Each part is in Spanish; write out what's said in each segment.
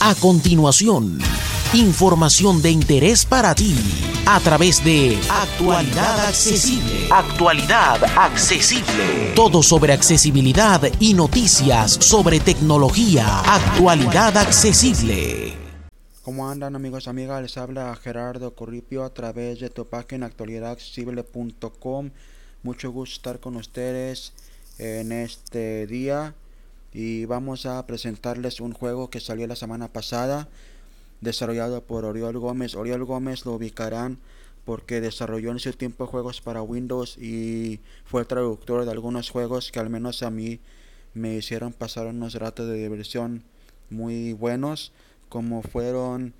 A continuación, información de interés para ti a través de Actualidad Accesible. Actualidad Accesible. Todo sobre accesibilidad y noticias sobre tecnología. Actualidad Accesible. ¿Cómo andan amigos, amigas? Les habla Gerardo Corripio a través de tu página actualidadaccesible.com. Mucho gusto estar con ustedes en este día y vamos a presentarles un juego que salió la semana pasada desarrollado por Oriol Gómez. Oriol Gómez lo ubicarán porque desarrolló en su tiempo juegos para Windows y fue traductor de algunos juegos que al menos a mí me hicieron pasar unos ratos de diversión muy buenos como fueron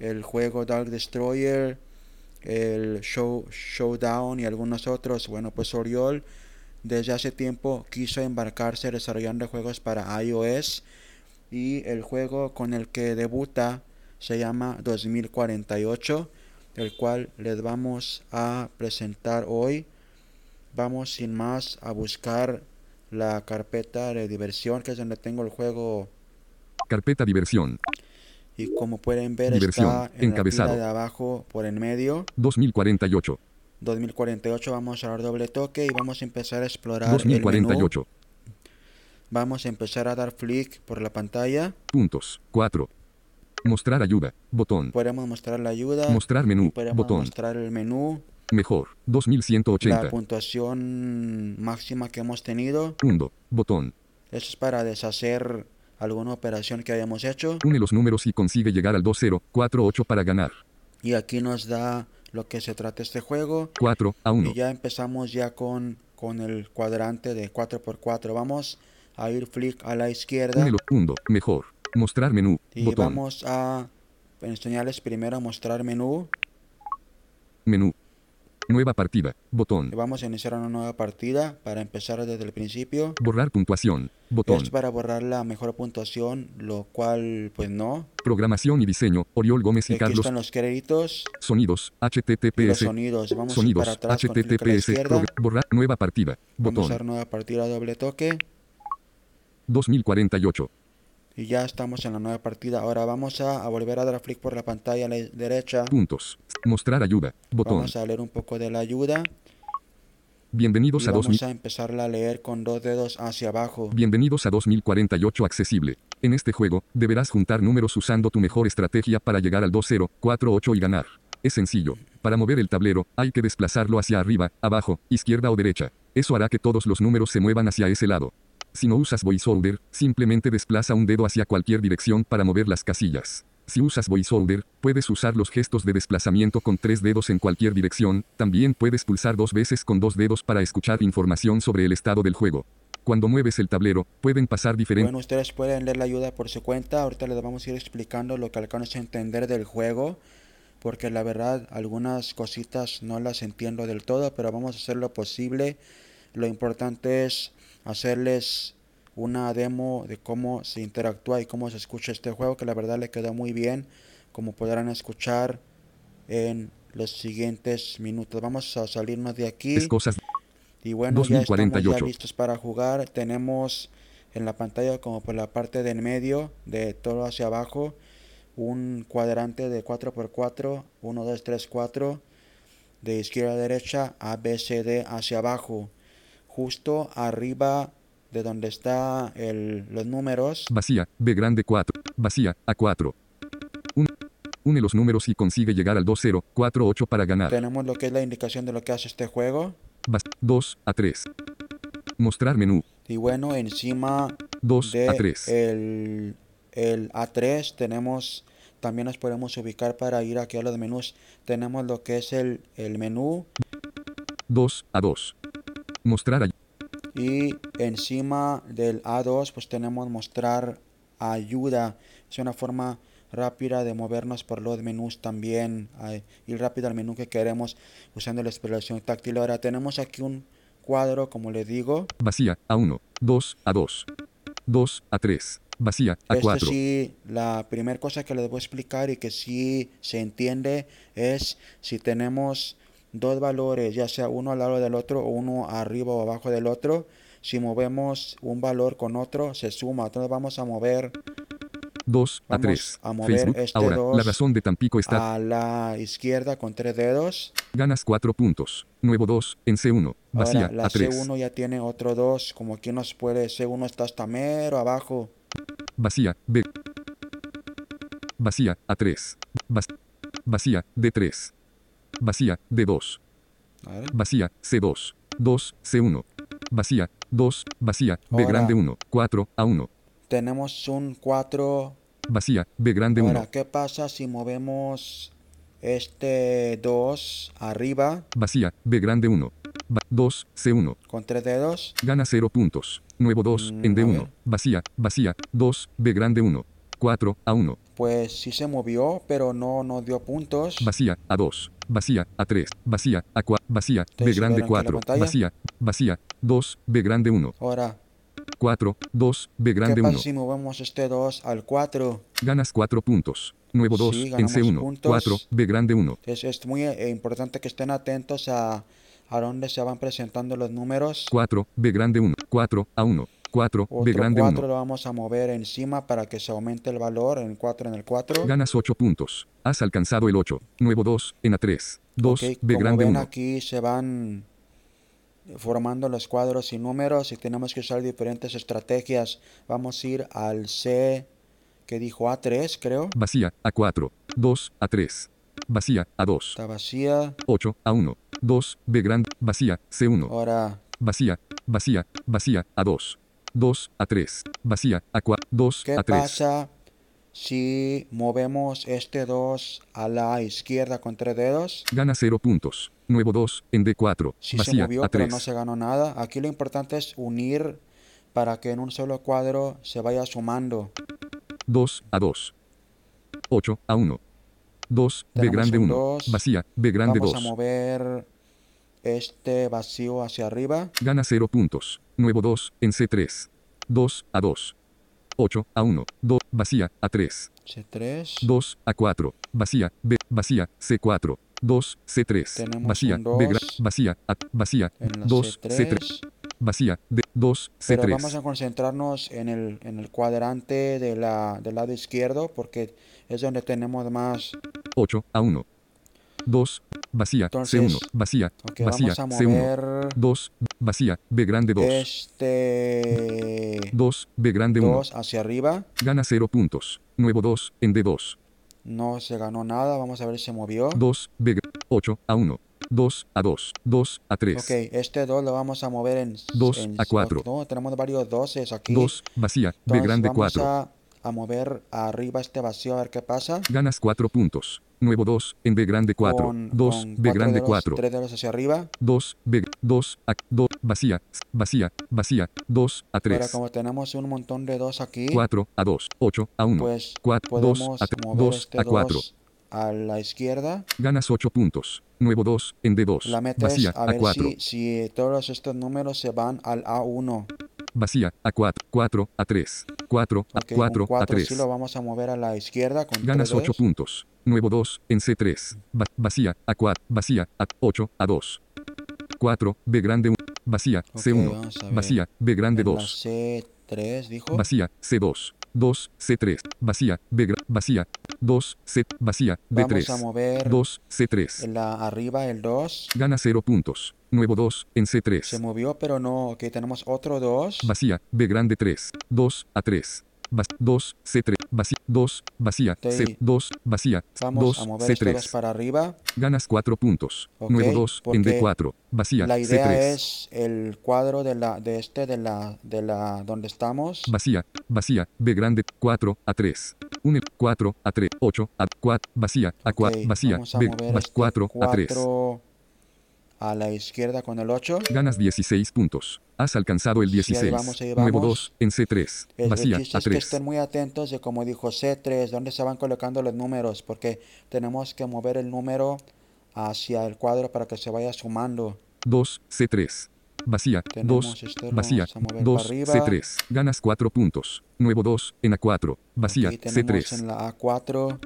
el juego Dark Destroyer, el Show, Showdown y algunos otros. Bueno, pues Oriol desde hace tiempo quiso embarcarse desarrollando juegos para iOS y el juego con el que debuta se llama 2048, el cual les vamos a presentar hoy. Vamos sin más a buscar la carpeta de diversión, que es donde tengo el juego. Carpeta diversión. Y como pueden ver está en encabezado. la de abajo por en medio. 2048. 2048 vamos a dar doble toque y vamos a empezar a explorar 2048. el menú. Vamos a empezar a dar flick por la pantalla. Puntos. 4. Mostrar ayuda. Botón. Podemos mostrar la ayuda. Mostrar menú. Podemos Botón. mostrar el menú. Mejor. 2180. La puntuación máxima que hemos tenido. 1. Botón. Eso es para deshacer alguna operación que hayamos hecho. Une los números y consigue llegar al 2048 para ganar. Y aquí nos da lo que se trata este juego. 4 a 1. Y ya empezamos ya con, con el cuadrante de 4x4. Vamos a ir flick a la izquierda. 1. Mejor. Mostrar menú. Y Botón. vamos a enseñarles primero a mostrar menú. Menú. Nueva partida. Botón. Y vamos a iniciar una nueva partida para empezar desde el principio. Borrar puntuación. Botón. Es para borrar la mejor puntuación, lo cual pues no. Programación y diseño. Oriol Gómez y Aquí Carlos. están los créditos Sonidos. y los HTTPS. sonidos. Vamos Sonidos. para atrás con clic HTTPS. Progr- Borrar. Nueva partida. Vamos a Botón. dar nueva partida doble toque. 2048. Y ya estamos en la nueva partida. Ahora vamos a, a volver a dar flick por la pantalla a la derecha. Puntos. Mostrar ayuda. Botón. Vamos a leer un poco de la ayuda. Y Bienvenidos a 2000. vamos a empezarla a leer con dos dedos hacia abajo. Bienvenidos a 2048 accesible. En este juego, deberás juntar números usando tu mejor estrategia para llegar al 2048 y ganar. Es sencillo. Para mover el tablero, hay que desplazarlo hacia arriba, abajo, izquierda o derecha. Eso hará que todos los números se muevan hacia ese lado. Si no usas VoiceOver, simplemente desplaza un dedo hacia cualquier dirección para mover las casillas. Si usas VoiceOver, puedes usar los gestos de desplazamiento con tres dedos en cualquier dirección, también puedes pulsar dos veces con dos dedos para escuchar información sobre el estado del juego. Cuando mueves el tablero, pueden pasar diferentes... Bueno, ustedes pueden leer la ayuda por su cuenta. Ahorita les vamos a ir explicando lo que alcanzo a entender del juego. Porque la verdad, algunas cositas no las entiendo del todo, pero vamos a hacer lo posible. Lo importante es hacerles una demo de cómo se interactúa y cómo se escucha este juego, que la verdad le quedó muy bien, como podrán escuchar en los siguientes minutos. Vamos a salirnos de aquí. Es cosas... Y bueno, ya estamos ya 2048. listos para jugar. Tenemos en la pantalla como por la parte del medio, de todo hacia abajo, un cuadrante de 4x4, 1, 2, 3, 4, de izquierda a derecha, A, B, C, D hacia abajo. Justo arriba de donde está el, los números, Vacía, B grande 4. Vacía, A4. Un- une los números y consigue llegar al 2048 para ganar. tenemos lo que es la indicación de lo que hace este juego. Vas- 2 a 3. Mostrar menú. Y bueno, encima 2 de a 3. el, el A3 tenemos también nos podemos ubicar para ir aquí a los menús tenemos lo que es el, el menú 2 a 2. Mostrar ay- y encima del A2 pues tenemos mostrar ayuda es una forma rápida de movernos por los menús también a ir rápido al menú que queremos usando la exploración táctil ahora tenemos aquí un cuadro como les digo Vacía, A1. 2 a 2. 2 a 3. Vacía, A4. Este sí, la primera cosa que les voy a explicar y que sí se entiende es si tenemos dos valores, ya sea uno al lado del otro o uno arriba o abajo del otro, si movemos un valor con otro, se suma. Entonces vamos a mover 2 a Vamos 3. a mover Facebook. este Ahora, la 2 razón de Tampico está. A la izquierda con tres dedos. Ganas 4 puntos. Nuevo 2 en C1. Vacía Ahora la a 3. C1 ya tiene otro 2. Como aquí nos puede, C1 está hasta mero abajo. Vacía B. Vacía a 3. Vacía D3. Vacía D2. A ver. Vacía C2. 2 C1. Vacía 2. Vacía B Ahora. grande 1. 4 a 1. Tenemos un 4. Vacía B grande 1. Ahora, ¿qué pasa si movemos este 2 arriba Vacía B grande 1. 2 C1. con tres dedos? Gana 0 puntos. Nuevo 2 Mm, en a D1. ver. Vacía, vacía. 2 B grande 1. 4 a 1. Pues sí se movió, pero no dio puntos. Vacía a 2. Vacía a 3. Vacía a 4. Vacía B ¿Ustedes grande vieron aquí la 4. pantalla? Vacía. Vacía. 2 B grande 1. Ahora, 4. 2 B ¿qué grande pasa 1. si movemos este 2 al 4? Ganas 4 puntos. Nuevo 2 Sí, en ganamos C1. puntos. 4 B grande 1. Es, es muy eh, importante que estén atentos a, a dónde se van presentando los números. 4 B grande 1. 4 a 1. 4 B Otro grande 4 1. lo vamos a mover encima para que se aumente el valor en 4 en el 4. Ganas 8 puntos. Has alcanzado el 8. Nuevo 2 en A3. 2 Ok, B como grande ven 1. aquí se van formando los cuadros y números y tenemos que usar diferentes estrategias. Vamos a ir al C que dijo A3 creo. Vacía a 4. 2 a 3. Vacía a 2. Está vacía. 8 a 1. 2 B grande. Vacía C1. Ahora, Vacía. Vacía. Vacía a 2. 2 a 3. Vacía a 4. 2 ¿qué a 3. pasa si movemos este 2 a la izquierda con tres dedos? Gana 0 puntos. Nuevo 2 en D4. Si se Vacía movió a pero 3. no se ganó nada. Aquí lo importante es unir para que en un solo cuadro se vaya sumando. 2 a 2. 8 a 1. 2 B Tenemos grande un 1. dos. Vacía B grande Vamos a 2. mover este vacío hacia arriba. Gana 0 puntos. Nuevo 2 en C3. 2 a 2. 8 a 1. 2 vacía a 3. C3. 2 a 4. Vacía B vacía C4. 2 C3. Tenemos Vacía B vacía a vacía En la 2 C3. C3. Vacía D 2 Pero vamos a C3. concentrarnos en el, en el cuadrante de la, del lado izquierdo porque es donde tenemos más. 8 a 1. 2 vacía Entonces, C1. Vacía Ok, vacía vamos a C1. mover 2 vacía B grande 2. este 2 B grande 1. 2 hacia arriba. Gana 0 puntos. Nuevo 2 en D2. No se ganó nada. Vamos a ver si se movió. 2 B 8 a 1. 2 a 2. 2 a 3. Ok, este 2 lo vamos a mover en... Dos en- a cuatro. No, tenemos varios 12 aquí. 2 vacía B Entonces, grande vamos 4. A, a mover arriba este vacío a ver qué pasa. Ganas 4 puntos. Nuevo 2 en B grande 4. Con- 2 con B grande dedos, 4. Tres dedos hacia arriba. 2 B 2 a 2 vacía vacía vacía 2 a Ahora 3. como tenemos un montón de 2 aquí, 4 a 2. 8 a 1. pues 4 2 podemos a 3. mover 2 este a 4. 2 a la izquierda. Ganas 8 puntos. Nuevo 2 en D2. La meta Vacía es a a ver 4. si, si todos estos números se van al A1. Vacía a 4. 4 a 3. 4 a Ok, 4 un 4 a 3. sí lo vamos a mover a la izquierda con Ganas tres 8 dedos. puntos. Nuevo 2 en C3. Va- vacía a 4. Vacía a 8 a 2. 4 B grande 1. Vacía Ok, C1. vamos a ver. Vacía B grande En la 2. C3 dijo. Vacía C2. 2 C3. Vacía B vacía 2 C vacía Vamos a D3. mover 2 C3. en la arriba el 2. Gana 0 puntos. Nuevo 2 en Se C3. movió pero no. Ok, tenemos otro 2. Vacía B grande 3. 2 a 3. 2 C3. Vacía 2 vacía. C 2 vacía Vamos 2 a mover este 2 C3. para arriba. Ganas 4 puntos. Ok, Nuevo 2 en porque D4. Vacía La idea C3. es el cuadro de la de este de la de la donde estamos. Vacía, vacía, B grande, 4 a 3. 1, 4 a 3, 8 a 4, vacía, a 4, Ok, vacía, a B, mover vas- este 4 a 3. 4 a la izquierda con el 8. Ganas 16 puntos. Has alcanzado el Sí, ahí 16. vamos, ahí Nuevo vamos. 2 en C3. El, el Vacía, chiste a es que 3. estén muy atentos de como dijo C3, dónde se van colocando los números, porque tenemos que mover el número hacia el cuadro para que se vaya sumando. 2 C3. Vacía, Tenemos 2, este, vacía, vamos a mover 2 para arriba. C3. Ganas 4 puntos. Nuevo 2 en A4. Vacía, Aquí tenemos C3. en la A4.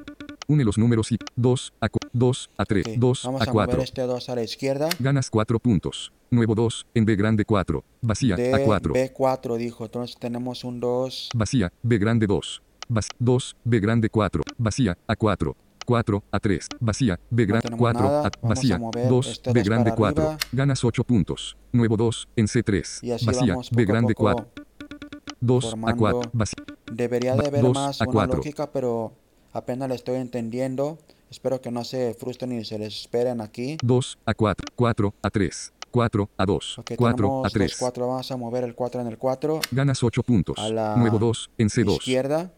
Une los números y 2 a 2 a 3, Ok, 2 Vamos a a mover 4. este 2 a la izquierda. Ganas 4 puntos. Nuevo 2 en B grande 4. Vacía, De A4. B4 dijo. Entonces tenemos un 2. Vacía, B grande 2. vas 2, B grande 4, vacía, A4. 4, A3, vacía, B grande tenemos 4, nada. A, Vamos a vacía, mover 2, este B grande para 4, arriba. ganas 8 puntos, nuevo 2, en C3, Y así vacía, vamos B poco a grande poco 4, 2, A4, formando- vacía, Debería Va- de haber más a una lógica, pero apenas le estoy entendiendo. Espero que no se frustren ni se les esperen aquí. 2, A4, 4, A3, 4, A2, Ok, 4, tenemos los A3, 4. Vamos a mover el 4 en el 4. ganas 8 puntos, A la nuevo 2, en C2, Izquierda.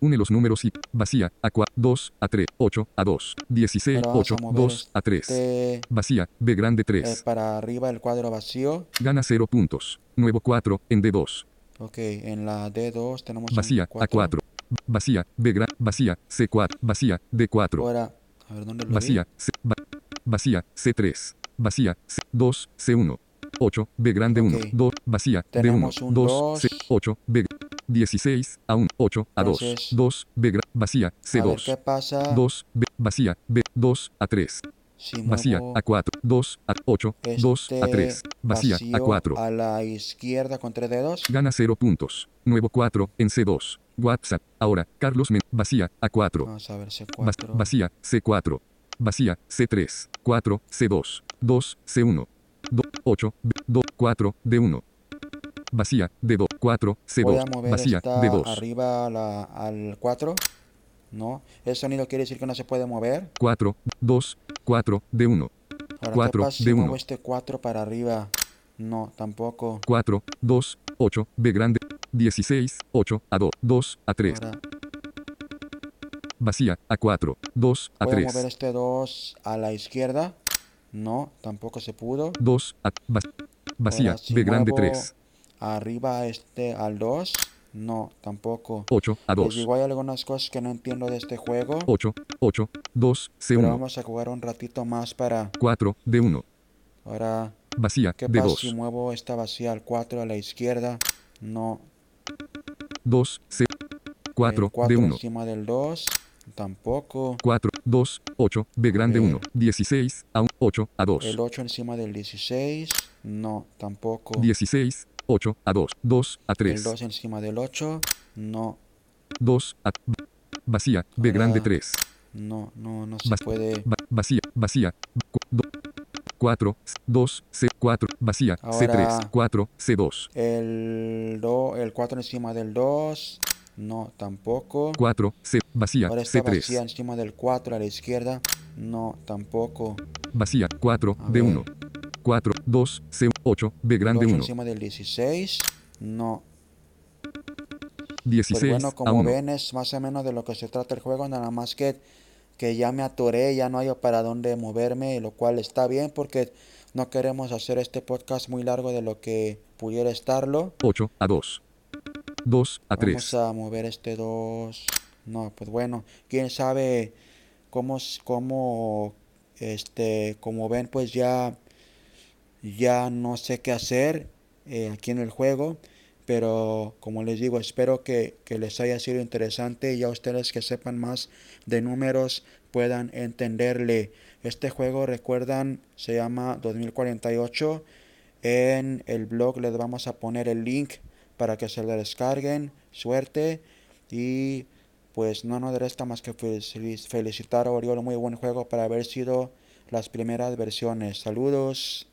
Une los números y vacía, A4, 2, A3, 8, A2, 16, Ahora vamos 8, a mover 2, A3, Este, vacía, B grande eh, 3, para arriba el cuadro vacío. gana 0 puntos, nuevo 4, en D2, Ok, en la D2 tenemos un vacía, cuatro. A4, vacía, B grande, vacía, C4, vacía, D4, Ahora, a ver dónde lo vi? vacía, C, va- vacía, C3, vacía, C2, C1, 8, B grande 1, Ok. 2, vacía, D1, Tenemos un 2, dos. C, 8, B, 16, A1, 8, A2, Entonces- 2, B vacía, A ver qué C2, pasa 2, B, vacía, B, 2, A3, si vacía, muevo A4, 2, A8, 2, este A3, vacía, vacío A4. a la izquierda con tres dedos. Gana 0 puntos. Nuevo 4 en C2. WhatsApp. Ahora, Carlos Men. Vacía, A4. Vamos a ver Vac- C4. vacía, C4. Vacía, C3. 4, C2. 2, C1. 2, 8, 2, 4, D1. Vacía, D2. 4, Voy a C2. mover Vacía, esta D2. arriba a la- al 4. No, el sonido quiere decir que no se puede mover. 4, 2, 4, D1. Ahora, Cuatro ¿qué pasa si de uno. muevo este 4 para arriba? No, tampoco. 4, 2, 8, B grande. 16, 8, A2, 2, A3. Ahora, Vacía, A4, 2, voy a mover A3. este 2 a la izquierda. No, tampoco se pudo. 2, A, va- vacía, Ahora, si B grande muevo 3. Arriba este al 2. No, tampoco. 8, Les A2. digo, hay algunas cosas que no entiendo de este juego. 8, 8, 2, Pero C1, vamos a jugar un ratito más para... 4, D1, Ahora, vacía, ¿qué pasa si D2, muevo esta vacía al 4 a la izquierda? No. 2, C, 4, el 4 D1, encima del 2. Tampoco. 4, 2, 8, B grande Ok. 1, 16, A1, 8, El A2, 8 encima del 16. No, tampoco. 16, 8, A2, 2, El A3, 2 encima del 8. No, 2, A, vacía, B grande Ahora, 3, no, no, no se puede. va- vacía, vacía, 4, 2, C, 4, vacía, Ahora- C3, 4, C2, El, do, el 4 encima del 2. No, tampoco. 4, C, vacía, Ahora está vacía C3, encima del 4 a la izquierda. No, tampoco. vacía, 4, A D1, ver. 4, 2, C, 8, B grande 8 1, encima del 16. No. 16, Pues bueno, como A1, ven es más o menos de lo que se trata el juego, nada más que que ya me atoré, ya no hay para dónde moverme, lo cual está bien porque no queremos hacer este podcast muy largo de lo que pudiera estarlo. 8 a 2. 2 a 3. Vamos a mover este 2. No, pues bueno, quién sabe cómo, cómo, este, como ven, pues ya, ya no sé qué hacer eh, aquí en el juego. Pero como les digo, espero que, que les haya sido interesante y a ustedes que sepan más de números puedan entenderle. Este juego, recuerdan, se llama 2048. En el blog les vamos a poner el link para que se lo descarguen. Suerte. Y pues no nos resta más que felici- felicitar a Oriol. Muy buen juego para haber sido las primeras versiones. Saludos.